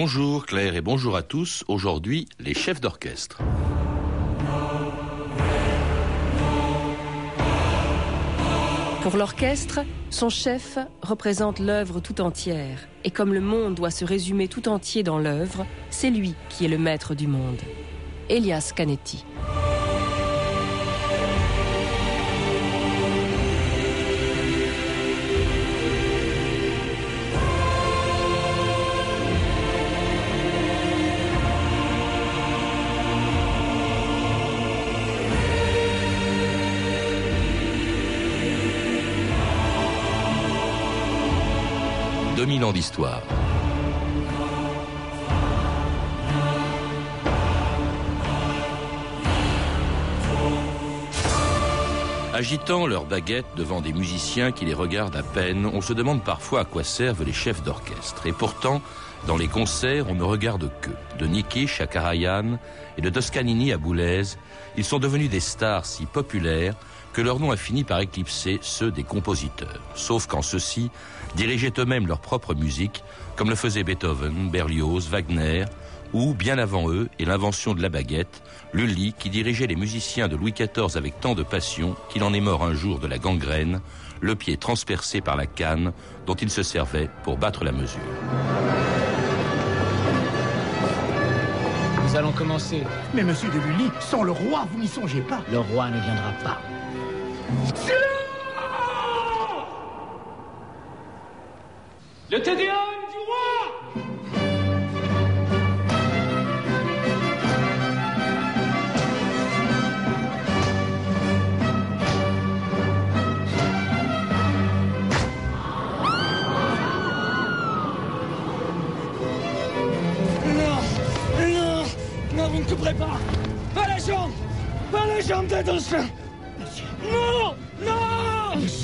Bonjour Claire et bonjour à tous. Aujourd'hui, les chefs d'orchestre. Pour l'orchestre, son chef représente l'œuvre tout entière. Et comme le monde doit se résumer tout entier dans l'œuvre, c'est lui qui est le maître du monde. Elias Canetti. D'histoire. Agitant leurs baguettes devant des musiciens qui les regardent à peine, on se demande parfois à quoi servent les chefs d'orchestre. Et pourtant, dans les concerts, on ne regarde que. De Nikish à Karajan et de Toscanini à Boulez, ils sont devenus des stars si populaires que leur nom a fini par éclipser ceux des compositeurs. Sauf quand ceux-ci dirigeaient eux-mêmes leur propre musique, comme le faisaient Beethoven, Berlioz, Wagner, ou, bien avant eux, et l'invention de la baguette, Lully, qui dirigeait les musiciens de Louis XIV avec tant de passion qu'il en est mort un jour de la gangrène, le pied transpercé par la canne dont il se servait pour battre la mesure. Nous allons commencer. Mais monsieur de Lully, sans le roi, vous n'y songez pas. Le roi ne viendra pas. Le Tédéum du roi! Non Non vous ne couperez pas. Pas la jambe Pas la jambe non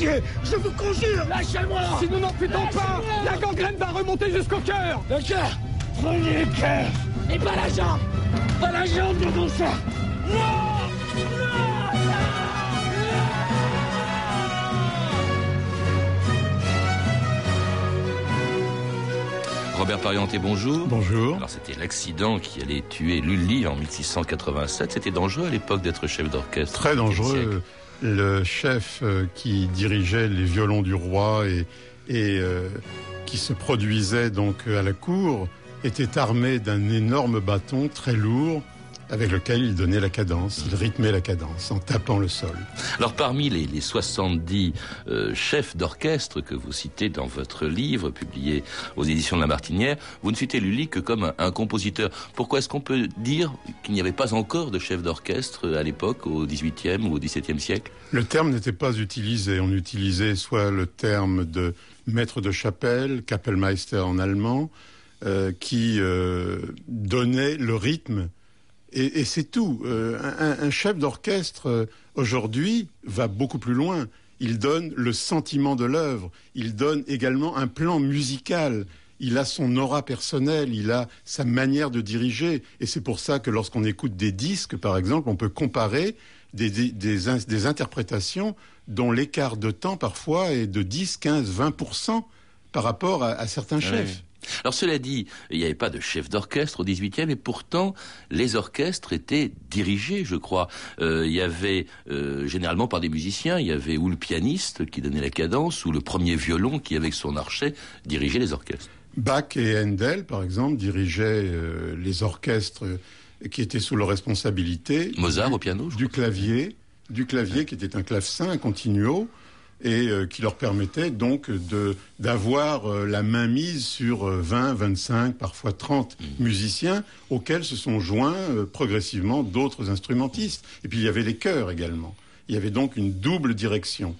Je vous conjure. Lâchez-moi. Si nous n'en n'amputons pas, la gangrène va remonter jusqu'au cœur. Le cœur. Prenez le cœur. Et pas la jambe. Pas la jambe de sang Non Non Robert Parienté, bonjour. Bonjour. Alors c'était l'accident qui allait tuer Lully en 1687. C'était dangereux à l'époque d'être chef d'orchestre. Très dangereux le chef euh, qui dirigeait les violons du roi et, et euh, qui se produisait donc à la cour était armé d'un énorme bâton très lourd avec lequel il donnait la cadence, il rythmait la cadence en tapant le sol. Alors parmi les, les 70 euh, chefs d'orchestre que vous citez dans votre livre publié aux éditions de La Martinière, vous ne citez Lully que comme un, un compositeur. Pourquoi est-ce qu'on peut dire qu'il n'y avait pas encore de chef d'orchestre à l'époque, au XVIIIe ou au XVIIe siècle? Le terme n'était pas utilisé. On utilisait soit le terme de maître de chapelle, Kapellmeister en allemand, euh, qui euh, donnait le rythme et, et c'est tout. Euh, un, un, chef d'orchestre euh, aujourd'hui va beaucoup plus loin. Il donne le sentiment de l'œuvre. Il donne également un plan musical. Il a son aura personnelle, il a sa manière de diriger. Et c'est pour ça que lorsqu'on écoute des disques, par exemple, on peut comparer des, des, des, des interprétations dont l'écart de temps parfois est de 10, 15, 20% par rapport à, à certains chefs. Oui. Alors cela dit, il n'y avait pas de chef d'orchestre au 18e et pourtant les orchestres étaient dirigés, je crois. Euh, il y avait euh, généralement par des musiciens, il y avait ou le pianiste qui donnait la cadence ou le premier violon qui avec son archet dirigeait les orchestres. Bach et Handel, par exemple, dirigeaient euh, les orchestres qui étaient sous leur responsabilité. Mozart au piano, du clavier, du clavier qui était un clavecin, un continuo, et euh, qui leur permettait donc de d'avoir euh, la main mise sur euh, 20, 25, parfois 30 mmh. musiciens auxquels se sont joints euh, progressivement d'autres instrumentistes. Et puis il y avait les chœurs également. Il y avait donc une double direction.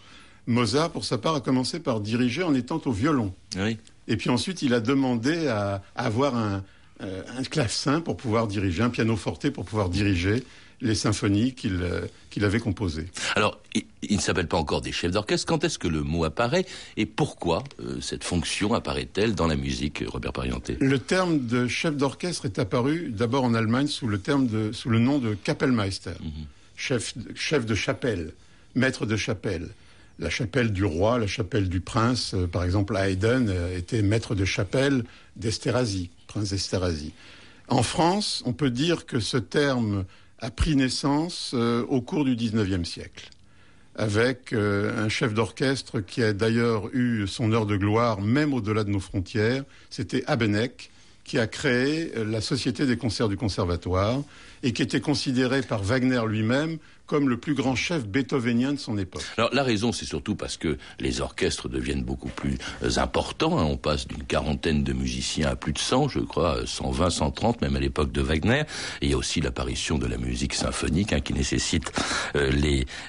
Mozart, pour sa part, a commencé par diriger en étant au violon. Oui. Et puis ensuite, il a demandé à, à avoir un, euh, un clavecin pour pouvoir diriger, un pianoforte pour pouvoir diriger les symphonies qu'il euh, qu avait composées. Alors, il, il ne s'appelle pas encore des chefs d'orchestre. Quand est-ce que le mot apparaît et pourquoi euh, cette fonction apparaît-elle dans la musique, Robert Parienté? Le terme de chef d'orchestre est apparu d'abord en Allemagne sous le, terme de, sous le nom de Kapellmeister, mm -hmm. chef, chef de chapelle, maître de chapelle. la chapelle du roi, la chapelle du prince, par exemple Haydn était maître de chapelle d'Esterhazy, prince d'Esterhazy. En France, on peut dire que ce terme a pris naissance au cours du XIXe siècle avec un chef d'orchestre qui a d'ailleurs eu son heure de gloire même au-delà de nos frontières, c'était Abenek, qui a créé la Société des concerts du Conservatoire et qui était considéré par Wagner lui-même comme le plus grand chef beethovenien de son époque. Alors la raison, c'est surtout parce que les orchestres deviennent beaucoup plus euh, importants. Hein. On passe d'une quarantaine de musiciens à plus de 100, je crois, 120, 130, même à l'époque de Wagner. Et il y a aussi l'apparition de la musique symphonique hein, qui nécessite euh,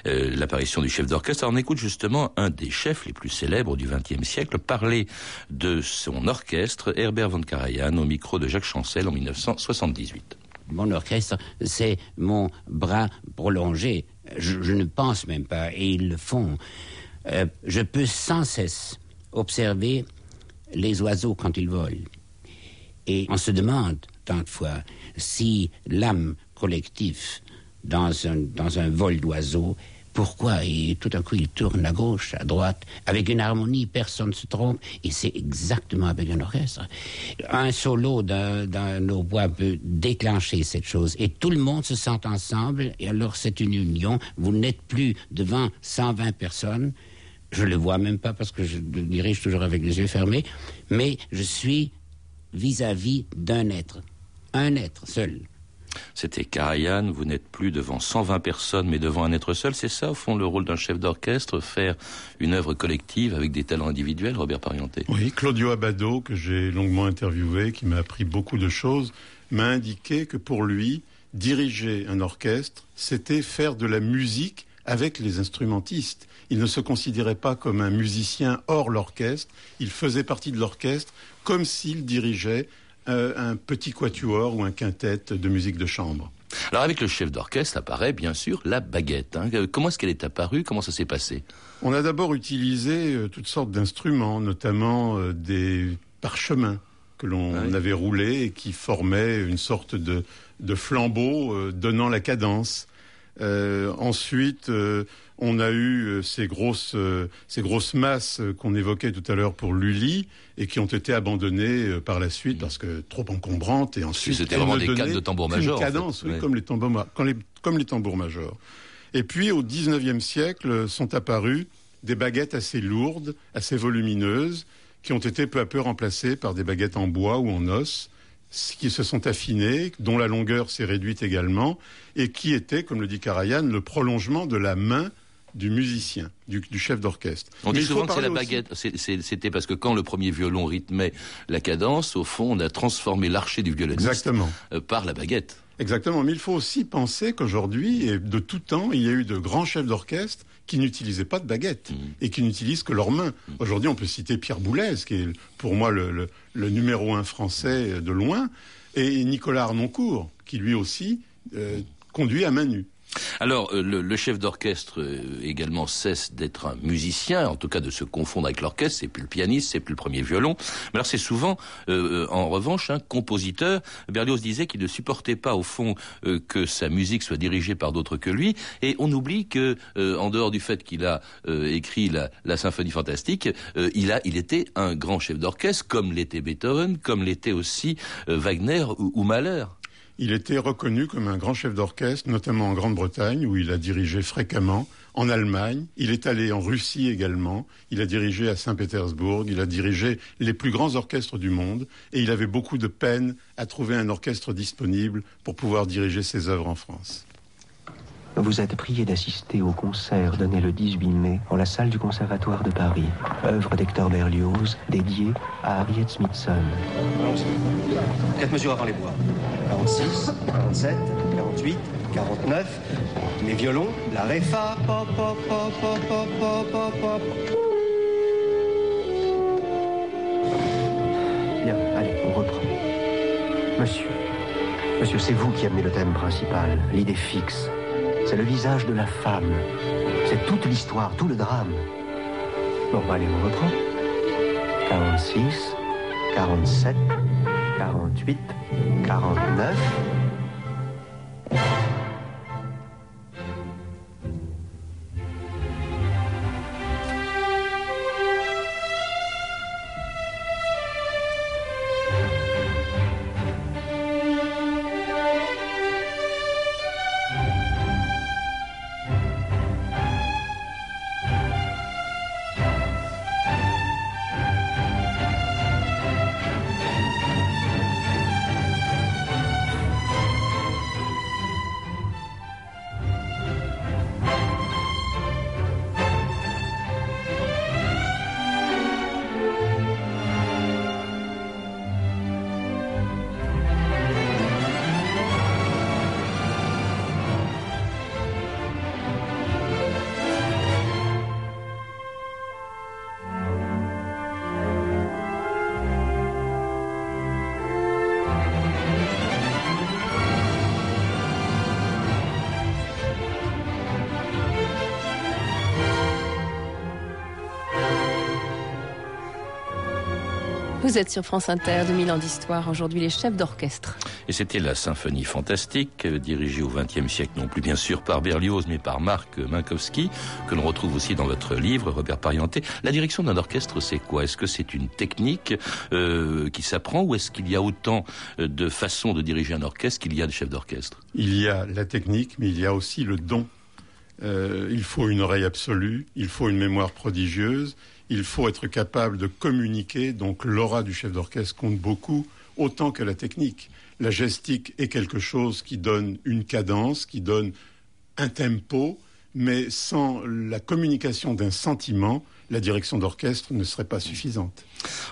euh, l'apparition du chef d'orchestre. On écoute justement un des chefs les plus célèbres du XXe siècle parler de son orchestre, Herbert von Karajan, au micro de Jacques Chancel en 1978 mon orchestre, c'est mon bras prolongé. Je, ne pense même pas, et ils le font. Euh, je peux sans cesse observer les oiseaux quand ils volent. Et on se demande, tant de fois, si l'âme collective dans dans un vol d'oiseaux pourquoi Et tout à coup, il tourne à gauche, à droite, avec une harmonie, personne ne se trompe, et c'est exactement avec un orchestre. Un solo d'un hautbois peut déclencher cette chose, et tout le monde se sent ensemble, et alors c'est une union. Vous n'êtes plus devant 120 personnes, je le vois même pas parce que je dirige toujours avec les yeux fermés, mais je suis vis-à-vis d'un être, un être seul. C'était Karajan, vous n'êtes plus devant 120 personnes, mais devant un être seul. C'est ça, au fond, le rôle d'un chef d'orchestre, faire une œuvre collective avec des talents individuels, Robert Parienté? Oui, Claudio Abado, que j'ai longuement interviewé, qui m'a appris beaucoup de choses, m'a indiqué que pour lui, diriger un orchestre, c'était faire de la musique avec les instrumentistes. Il ne se considérait pas comme un musicien hors l'orchestre, il faisait partie de l'orchestre comme s'il dirigeait euh, un petit quatuor ou un quintet de musique de chambre. Alors avec le chef d'orchestre apparaît bien sûr la baguette. Hein. Euh, comment est-ce qu'elle est apparue? Comment ça s'est passé? On a d'abord utilisé euh, toutes sortes d'instruments, notamment des parchemins que l'on ah avait roulés et qui formaient une sorte de, de flambeau donnant la cadence. Ensuite, on a eu euh, ces grosses, euh, ces grosses masses euh, qu'on évoquait tout à l'heure pour Lully et qui ont été abandonnées par la suite parce que trop encombrantes et ensuite c'était vraiment des cadres de tambour majeur. cadence, oui, comme les tambours, comme les tambours majeurs. Et puis au XIXe siècle sont apparues des baguettes assez lourdes, assez volumineuses, qui ont été peu à peu remplacées par des baguettes en bois ou en os qui se sont affinées, dont la longueur s'est réduite également, et qui étaient, comme le dit Karajan, le prolongement de la main du musicien, du, chef d'orchestre. On dit souvent que c'est la baguette. C'était parce que quand le premier violon rythmait la cadence, au fond, on a transformé l'archer du violoniste euh, par la baguette. Exactement. Mais il faut aussi penser qu'aujourd'hui, et de tout temps, il y a eu de grands chefs d'orchestre qui n'utilisaient pas de baguette mmh. et qui n'utilisent que leurs mains. Mmh. Aujourd'hui, on peut citer Pierre Boulez, qui est pour moi le, numéro un français de loin, et Nicolas Arnoncourt, qui lui aussi euh, conduit à main nue. Alors, euh, le, chef d'orchestre euh, également cesse d'être un musicien, en tout cas de se confondre avec l'orchestre. C'est plus le pianiste, c'est plus le premier violon. Mais alors, c'est souvent, euh, en revanche, un compositeur. Berlioz disait qu'il ne supportait pas, au fond, que sa musique soit dirigée par d'autres que lui. Et on oublie que, en dehors du fait qu'il a écrit la, symphonie fantastique, il a, il était un grand chef d'orchestre, comme l'était Beethoven, comme l'était aussi Wagner ou, ou Mahler. Il était reconnu comme un grand chef d'orchestre, notamment en Grande-Bretagne, où il a dirigé fréquemment, en Allemagne. Il est allé en Russie également. Il a dirigé à Saint-Pétersbourg. Il a dirigé les plus grands orchestres du monde. Et il avait beaucoup de peine à trouver un orchestre disponible pour pouvoir diriger ses œuvres en France. Vous êtes prié d'assister au concert donné le 18 mai en la salle du Conservatoire de Paris, œuvre d'Hector Berlioz dédiée à Harriet Smithson. 4 mesures avant les bois. 46, 47, 48, 49. Mes violons, la ré fa, pop, pop, pop, pop, pop, pop, pop. Bien, allez, on reprend. Monsieur, monsieur, c'est vous qui amenez le thème principal, l'idée fixe. C'est le visage de la femme. C'est toute l'histoire, tout le drame. Bon, allez, on reprend. 46, 47, 48, 49. Vous êtes sur France Inter, 2000 ans d'histoire. Aujourd'hui, les chefs d'orchestre. Et c'était la symphonie fantastique, euh, dirigée au XXe siècle, non plus bien sûr par Berlioz, mais par Marc Minkowski, que l'on retrouve aussi dans votre livre, Robert Parienté. La direction d'un orchestre, c'est quoi? Est-ce que c'est une technique euh, qui s'apprend ou est-ce qu'il y a autant euh, de façons de diriger un orchestre qu'il y a de chefs d'orchestre? Il y a la technique, mais il y a aussi le don. Euh, il faut une oreille absolue, il faut une mémoire prodigieuse, il faut être capable de communiquer, donc l'aura du chef d'orchestre compte beaucoup, autant que la technique. La gestique est quelque chose qui donne une cadence, qui donne un tempo, mais sans la communication d'un sentiment, la direction d'orchestre ne serait pas suffisante.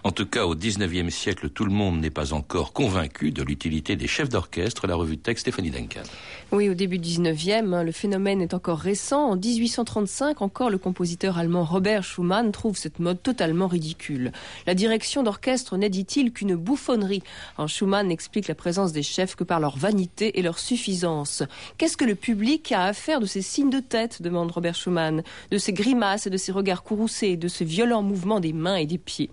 En tout cas, au XIXe siècle, tout le monde n'est pas encore convaincu de l'utilité des chefs d'orchestre. La revue de texte Stéphanie Duncan. Oui, au début du XIXe, hein, le phénomène est encore récent. En 1835, encore le compositeur allemand Robert Schumann trouve cette mode totalement ridicule. La direction d'orchestre n'est, dit-il, qu'une bouffonnerie. Schumann explique la présence des chefs que par leur vanité et leur suffisance. Qu'est-ce que le public a à faire de ces signes de tête demande Robert Schumann, de ces grimaces et de ces regards courroucés, de ce violents mouvements des mains et des pieds?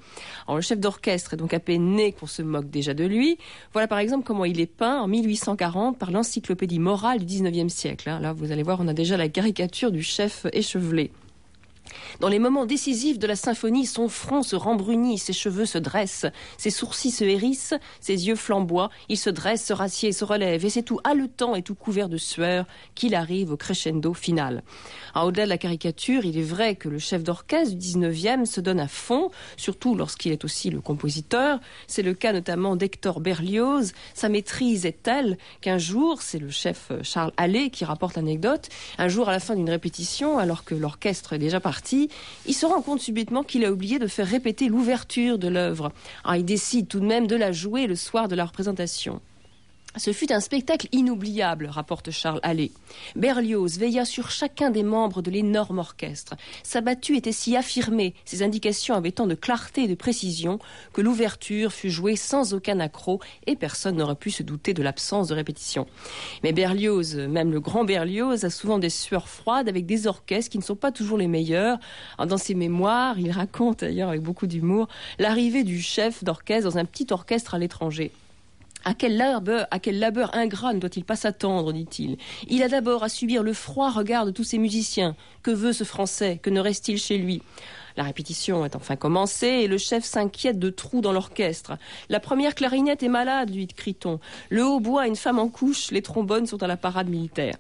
Le chef d'orchestre est donc à peine né qu'on se moque déjà de lui. Voilà par exemple comment il est peint en 1840 par l'encyclopédie morale du 19e siècle. Hein. Là, vous allez voir, on a déjà la caricature du chef échevelé. Dans les moments décisifs de la symphonie, son front se rembrunit, ses cheveux se dressent, ses sourcils se hérissent, ses yeux flamboient, il se dresse, se rassied, se relève, et c'est tout haletant et tout couvert de sueur qu'il arrive au crescendo final. Au-delà de la caricature, il est vrai que le chef d'orchestre du 19e se donne à fond, surtout lorsqu'il est aussi le compositeur. C'est le cas notamment d'Hector Berlioz. Sa maîtrise est telle qu'un jour, c'est le chef Charles Allais qui rapporte l'anecdote, un jour à la fin d'une répétition, alors que l'orchestre est déjà parti, il se rend compte subitement qu'il a oublié de faire répéter l'ouverture de l'œuvre. il décide tout de même de la jouer le soir de la représentation. Ce fut un spectacle inoubliable, rapporte Charles Allais. Berlioz veilla sur chacun des membres de l'énorme orchestre. Sa battue était si affirmée, ses indications avaient tant de clarté et de précision, que l'ouverture fut jouée sans aucun accroc et personne n'aurait pu se douter de l'absence de répétition. Mais Berlioz, même le grand Berlioz, a souvent des sueurs froides avec des orchestres qui ne sont pas toujours les meilleurs. Dans ses mémoires, il raconte d'ailleurs avec beaucoup d'humour l'arrivée du chef d'orchestre dans un petit orchestre à l'étranger. À quel, labeur, à quel labeur ingrat ne doit-il pas s'attendre, dit-il. Il a d'abord à subir le froid regard de tous ces musiciens. Que veut ce Français? Que ne reste-t-il chez lui? La répétition est enfin commencée et le chef s'inquiète de trous dans l'orchestre. La première clarinette est malade, lui crie-t-on. Le hautbois a une femme en couche, les trombones sont à la parade militaire.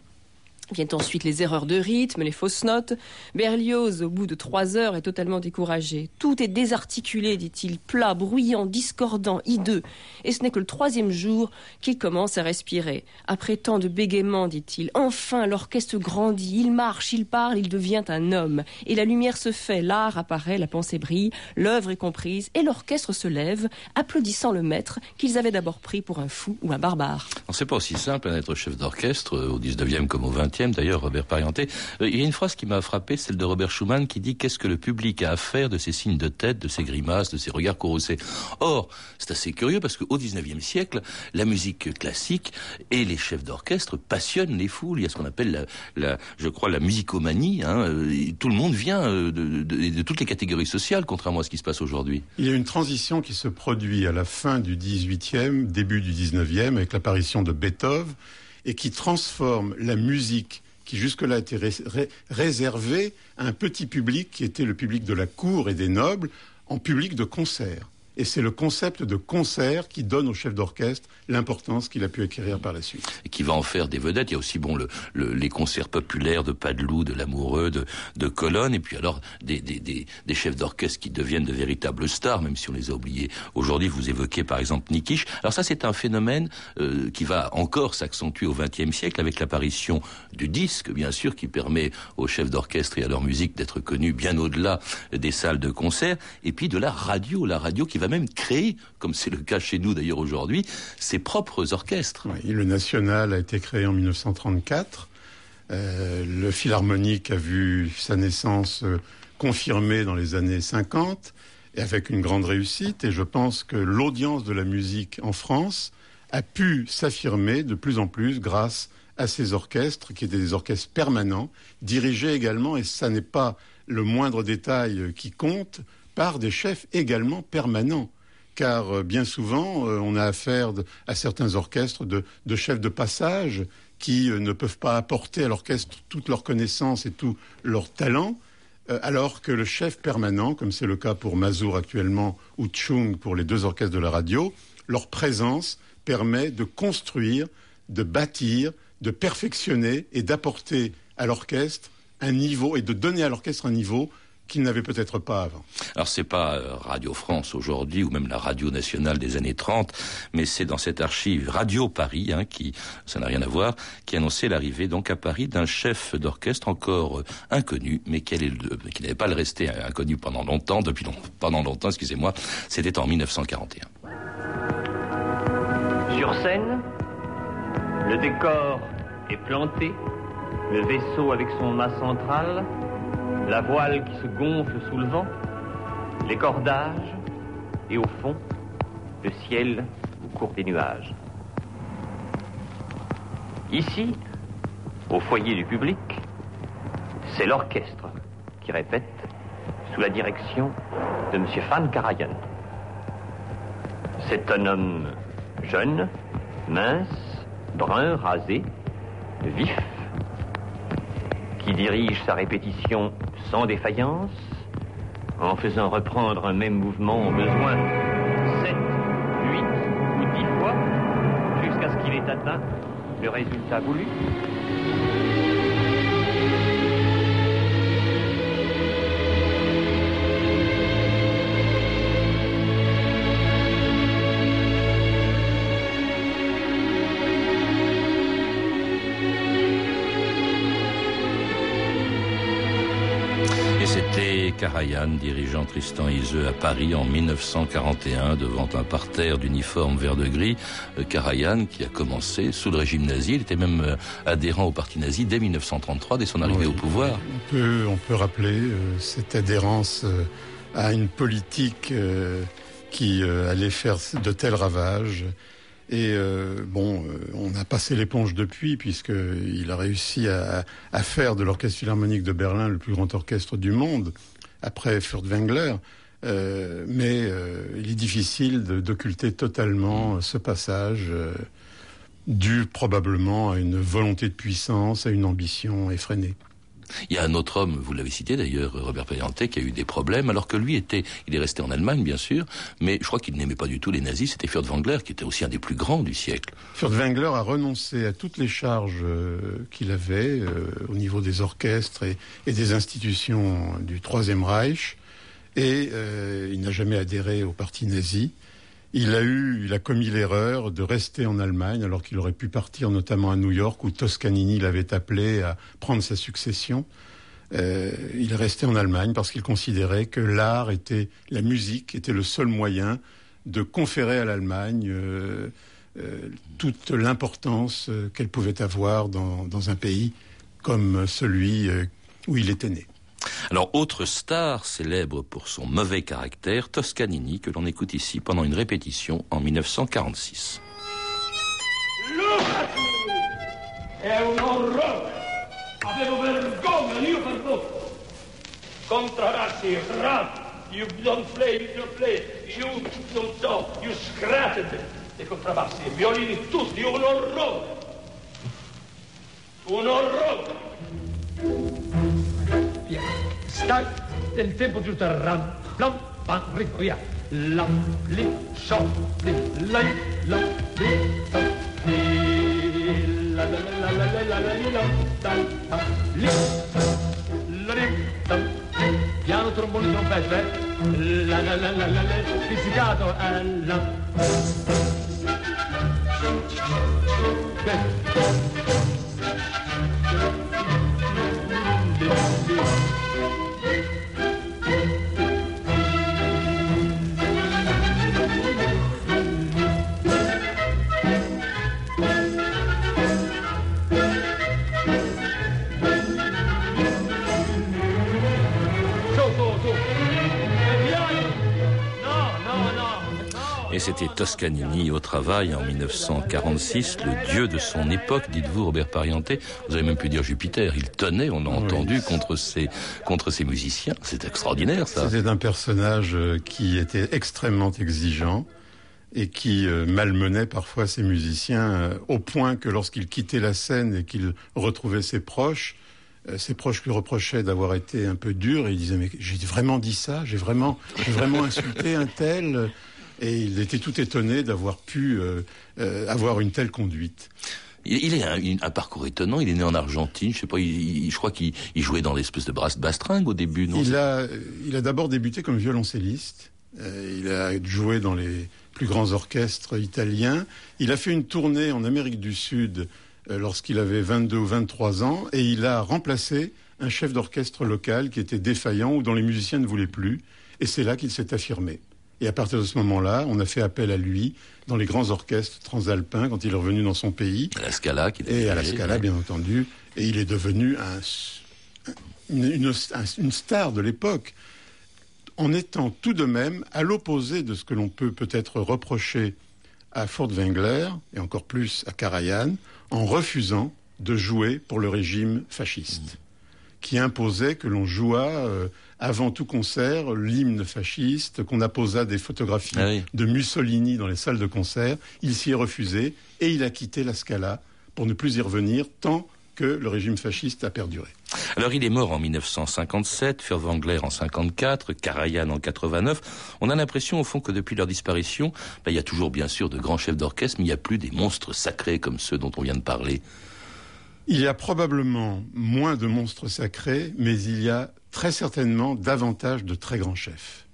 Viennent ensuite les erreurs de rythme, les fausses notes. Berlioz, au bout de trois heures, est totalement découragé. Tout est désarticulé, dit-il, plat, bruyant, discordant, hideux. Et ce n'est que le troisième jour qu'il commence à respirer. Après tant de bégaiements, dit-il, enfin l'orchestre grandit, il marche, il parle, il devient un homme. Et la lumière se fait, l'art apparaît, la pensée brille, l'œuvre est comprise, et l'orchestre se lève, applaudissant le maître qu'ils avaient d'abord pris pour un fou ou un barbare. C'est pas aussi simple d'être chef d'orchestre au 19e comme au 20e d'ailleurs, Robert Parienté. Euh, il y a une phrase qui m'a frappé, celle de Robert Schumann, qui dit Qu'est-ce que le public a à faire de ces signes de tête, de ces grimaces, de ces regards courroucés Or, c'est assez curieux parce qu'au XIXe siècle, la musique classique et les chefs d'orchestre passionnent les foules. Il y a ce qu'on appelle, je crois, la musicomanie. Hein. Euh, tout le monde vient euh, de, de, toutes les catégories sociales, contrairement à ce qui se passe aujourd'hui. Il y a une transition qui se produit à la fin du XVIIIe, début du XIXe, avec l'apparition de Beethoven et qui transforme la musique qui jusque-là était réservée à un petit public qui était le public de la cour et des nobles en public de concert. Et c'est le concept de concert qui donne au chef d'orchestre l'importance qu'il a pu acquérir par la suite. Et qui va en faire des vedettes. Il y a aussi bon le, les concerts populaires de Padeloup, de l'Amoureux, de, de Colonne, et puis alors des, des, des, des chefs d'orchestre qui deviennent de véritables stars, même si on les a oubliés. Aujourd'hui, vous évoquez par exemple Nikish. Alors ça, c'est un phénomène euh, qui va encore s'accentuer au XXe siècle avec l'apparition du disque, bien sûr, qui permet aux chefs d'orchestre et à leur musique d'être connus bien au-delà des salles de concert, et puis de la radio, la radio qui va même créer, comme c'est le cas chez nous d'ailleurs aujourd'hui, ses propres orchestres. Le National a été créé en 1934. Euh, le Philharmonique a vu sa naissance euh, confirmée dans les années 50 et avec une grande réussite. Et je pense que l'audience de la musique en France a pu s'affirmer de plus en plus grâce à ces orchestres qui étaient des orchestres permanents, dirigés également, et ça n'est pas le moindre détail qui compte, par des chefs également permanents. Car euh, bien souvent, euh, on a affaire à certains orchestres de, chefs de passage qui euh, ne peuvent pas apporter à l'orchestre toute leur connaissance et tout leur talent, alors que le chef permanent, comme c'est le cas pour Mazur actuellement ou Chung pour les deux orchestres de la radio, leur présence permet de construire, de bâtir, de perfectionner et d'apporter à l'orchestre un niveau et de donner à l'orchestre un niveau qu'il n'avait peut-être pas avant. Alors c'est pas euh, Radio France aujourd'hui ou même la radio nationale des années 30, mais c'est dans cette archive Radio Paris, hein, qui ça n'a rien à voir, qui annonçait l'arrivée donc à Paris d'un chef d'orchestre encore euh, inconnu, mais qui, allait le- qui n'avait pas le rester inconnu pendant longtemps, depuis long- pendant longtemps, excusez-moi. C'était en 1941. Sur scène, le décor est planté, le vaisseau avec son mât central, la voile qui se gonfle sous le vent, les cordages, et au fond, le ciel où courent des nuages. Ici, au foyer du public, c'est l'orchestre qui répète sous la direction de M. Fan Karajan. C'est un homme jeune, mince, brun, rasé, vif, qui dirige sa répétition sans défaillance, en faisant reprendre un même mouvement au besoin sept, huit ou dix fois, jusqu'à ce qu'il ait atteint le résultat voulu. Karajan dirigeant Tristan Iseux à Paris en 1941 devant un parterre d'uniformes vert de gris. Euh, Karajan qui a commencé sous le régime nazi, il était même euh, adhérent au parti nazi dès 1933, dès son arrivée Oui. au pouvoir. On peut, on peut rappeler euh, cette adhérence euh, à une politique euh, qui euh, allait faire de tels ravages. Et euh, bon, euh, on a passé l'éponge depuis, puisqu'il a réussi à, à faire de l'Orchestre Philharmonique de Berlin le plus grand orchestre du monde, après Furtwängler. Euh, mais euh, il est difficile d'occulter totalement euh, ce passage, euh, dû probablement à une volonté de puissance, à une ambition effrénée. Il y a un autre homme, vous l'avez cité d'ailleurs, Robert Pellanté, qui a eu des problèmes, alors que lui était, il est resté en Allemagne bien sûr, mais je crois qu'il n'aimait pas du tout les nazis, c'était Furtwängler qui était aussi un des plus grands du siècle. Furtwängler a renoncé à toutes les charges euh, qu'il avait euh, au niveau des orchestres et, et des institutions du Troisième Reich, et euh, il n'a jamais adhéré au parti nazi. Il a eu, il a commis l'erreur de rester en Allemagne alors qu'il aurait pu partir notamment à New York où Toscanini l'avait appelé à prendre sa succession. Euh, il est resté en Allemagne parce qu'il considérait que l'art était, la musique était le seul moyen de conférer à l'Allemagne euh, euh, toute l'importance qu'elle pouvait avoir dans, dans un pays comme celui où il était né. Alors, autre star célèbre pour son mauvais caractère, Toscanini, que l'on écoute ici pendant une répétition en 1946. È un orrore! Avevo vergogna io per voi! Contrarassi, rat! You don't play, you don't play, you non so, you scratched e contrabbassi, violini tutti, un orrore! Un orrore! Stai del tempo giusto, ram, plam, pam, via! Lam, li, so, li, lei, la, li, so, li, la, la, la, la, la, la, la, li, la, da, da, li, la, li, li, piano, tromboni, trompette, la, la, la, la, la, la, pizzicato, eh, la. Su, su, c'était Toscanini au travail en 1946, le dieu de son époque, dites-vous, Robert Parienté. Vous avez même pu dire Jupiter. Il tenait, on l'a entendu, contre ses, contre ses musiciens. C'est extraordinaire, ça. C'était un personnage euh, qui était extrêmement exigeant et qui euh, malmenait parfois ses musiciens euh, au point que lorsqu'il quittait la scène et qu'il retrouvait ses proches, ses proches lui reprochaient d'avoir été un peu dur et il disait mais j'ai vraiment dit ça, j'ai vraiment, j'ai vraiment insulté un tel. Et il était tout étonné d'avoir pu euh, euh, avoir une telle conduite. Il, est un, un, parcours étonnant. Il est né en Argentine. Je sais pas. Il, je crois qu'il jouait dans l'espèce de bastringue au début. Non? Il a, il a d'abord débuté comme violoncelliste. Euh, il a joué dans les plus grands orchestres italiens. Il a fait une tournée en Amérique du Sud euh, lorsqu'il avait 22 ou 23 ans, et il a remplacé un chef d'orchestre local qui était défaillant ou dont les musiciens ne voulaient plus. Et c'est là qu'il s'est affirmé. Et à partir de ce moment-là, on a fait appel à lui dans les grands orchestres transalpins quand il est revenu dans son pays. À la Scala, qui Et à la Scala, bien entendu. Et il est devenu un, une, une, star de l'époque, en étant tout de même à l'opposé de ce que l'on peut peut-être reprocher à Furtwängler, et encore plus à Karajan, en refusant de jouer pour le régime fasciste, qui imposait que l'on jouât euh, avant tout concert, l'hymne fasciste, qu'on apposa des photographies ah de Mussolini dans les salles de concert. Il s'y est refusé et il a quitté la Scala pour ne plus y revenir tant que le régime fasciste a perduré. Alors il est mort en 1957, Furtwängler en 54, Karajan en 89. On a l'impression au fond que depuis leur disparition, ben, il y a toujours bien sûr de grands chefs d'orchestre, mais il n'y a plus des monstres sacrés comme ceux dont on vient de parler. Il y a probablement moins de monstres sacrés, mais il y a très certainement davantage de très grands chefs,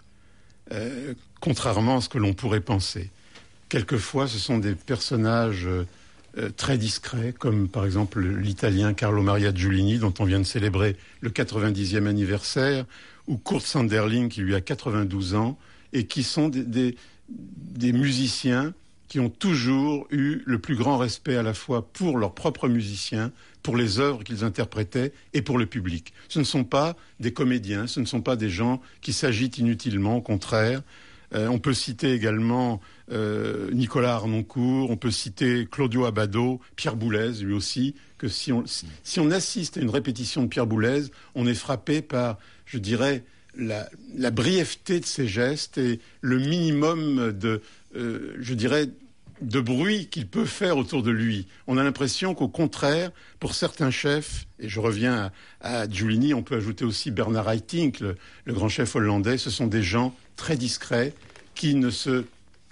euh, contrairement à ce que l'on pourrait penser. Quelquefois, ce sont des personnages euh, très discrets, comme par exemple l'italien Carlo Maria Giulini, dont on vient de célébrer le 90e anniversaire, ou Kurt Sanderling, qui lui a 92 ans, et qui sont des musiciens qui ont toujours eu le plus grand respect à la fois pour leurs propres musiciens, pour les œuvres qu'ils interprétaient et pour le public. Ce ne sont pas des comédiens, ce ne sont pas des gens qui s'agitent inutilement, au contraire. Euh, on peut citer également euh, Nicolas Arnoncourt, on peut citer Claudio Abbado, Pierre Boulez, lui aussi, que si on, si on assiste à une répétition de Pierre Boulez, on est frappé par, je dirais, la, brièveté de ses gestes et le minimum de, euh, je dirais, de bruit qu'il peut faire autour de lui. On a l'impression qu'au contraire, pour certains chefs, et je reviens à, Giulini, on peut ajouter aussi Bernard Haitink, le grand chef hollandais, ce sont des gens très discrets qui ne se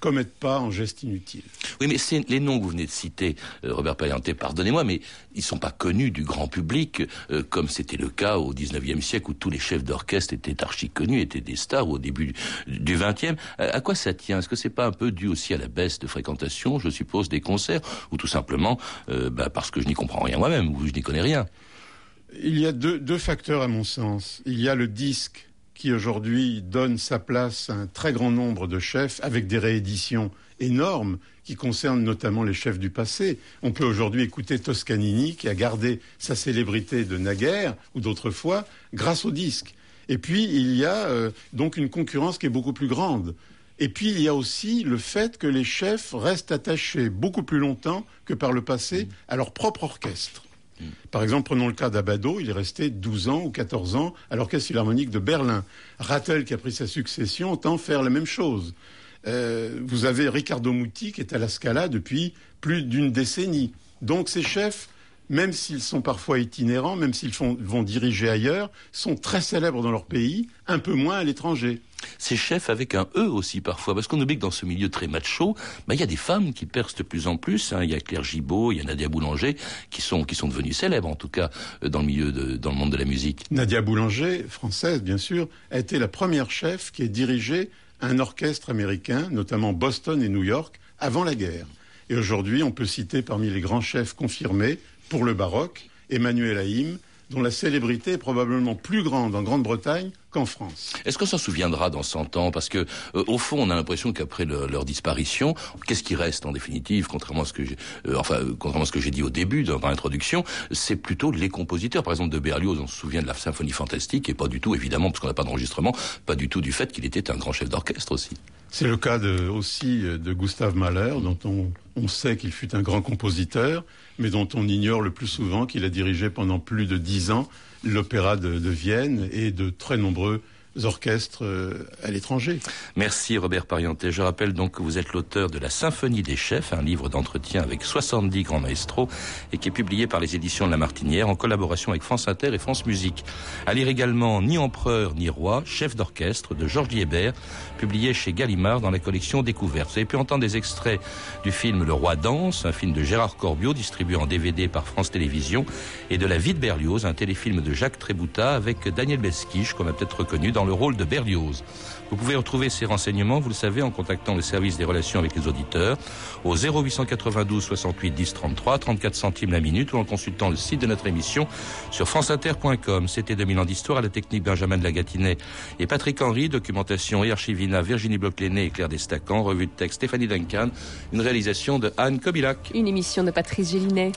commettent pas en gestes inutiles. Oui, mais c'est les noms que vous venez de citer, euh, Robert Payanté, pardonnez-moi, mais ils ne sont pas connus du grand public, euh, comme c'était le cas au XIXe siècle où tous les chefs d'orchestre étaient archi connus, étaient des stars au début du XXe. À quoi ça tient? Est-ce que c'est pas un peu dû aussi à la baisse de fréquentation, je suppose, des concerts, ou tout simplement euh, bah, parce que je n'y comprends rien moi-même, ou je n'y connais rien? Il y a deux facteurs à mon sens. Il y a le disque qui aujourd'hui donne sa place à un très grand nombre de chefs avec des rééditions énormes qui concernent notamment les chefs du passé. On peut aujourd'hui écouter Toscanini qui a gardé sa célébrité de naguère ou d'autrefois grâce au disque. Et puis il y a euh, donc une concurrence qui est beaucoup plus grande. Et puis il y a aussi le fait que les chefs restent attachés beaucoup plus longtemps que par le passé à leur propre orchestre. Par exemple, prenons le cas d'Abado, il est resté 12 ans ou 14 ans à l'Orchestre Philharmonique de Berlin. Rattel, qui a pris sa succession, entend faire la même chose. Euh, vous avez Riccardo Muti, qui est à la Scala depuis plus d'une décennie. Donc ces chefs, même s'ils sont parfois itinérants, même s'ils vont diriger ailleurs, sont très célèbres dans leur pays, un peu moins à l'étranger ces chefs avec un E aussi parfois, parce qu'on oublie que dans ce milieu très macho, bah, il y a des femmes qui percent de plus en plus. Hein. Il y a Claire Gibault, il y a Nadia Boulanger, qui sont qui sont devenues célèbres en tout cas euh, dans le milieu de, dans le monde de la musique. Nadia Boulanger, française bien sûr, a été la première chef qui ait dirigé un orchestre américain, notamment Boston et New York, avant la guerre. Et aujourd'hui, on peut citer parmi les grands chefs confirmés pour le baroque Emmanuel Haïm, dont la célébrité est probablement plus grande en Grande-Bretagne qu'en France. Est-ce qu'on s'en souviendra dans 100 ans? Parce que, euh, au fond, on a l'impression qu'après leur disparition, qu'est-ce qui reste en définitive, contrairement à ce que j'ai, euh, enfin, contrairement à ce que j'ai dit au début dans, l'introduction, c'est plutôt les compositeurs. Par exemple, de Berlioz, on se souvient de la symphonie fantastique, et pas du tout, évidemment, parce qu'on n'a pas d'enregistrement, pas du tout du fait qu'il était un grand chef d'orchestre aussi. C'est le cas de, aussi de Gustave Mahler, dont on, on sait qu'il fut un grand compositeur, mais dont on ignore le plus souvent qu'il a dirigé pendant plus de dix ans l'opéra de, Vienne et de très nombreux orchestres euh, à l'étranger. Merci Robert Parienté. Je rappelle donc que vous êtes l'auteur de La Symphonie des chefs, un livre d'entretien avec 70 grands maestros et qui est publié par les éditions de La Martinière en collaboration avec France Inter et France Musique. À lire également Ni empereur ni roi, chef d'orchestre de Georges Liébert, publié chez Gallimard dans la collection Découverte. Vous avez pu entendre des extraits du film Le Roi danse, un film de Gérard Corbiot distribué en DVD par France Télévisions et de La vie de Berlioz, un téléfilm de Jacques Trébouta avec Daniel Besquiche qu'on a peut-être reconnu dans le rôle de Berlioz. Vous pouvez retrouver ces renseignements, vous le savez, en contactant le service des relations avec les auditeurs au 0892 68 10 33, 34 centimes la minute ou en consultant le site de notre émission sur franceinter.com. C'était 2000 ans d'histoire à la technique Benjamin de la et Patrick Henry, documentation et archivina Virginie bloch et Claire Destacan, revue de texte Stéphanie Duncan, une réalisation de Anne Kobilac. Une émission de Patrice Gélinet.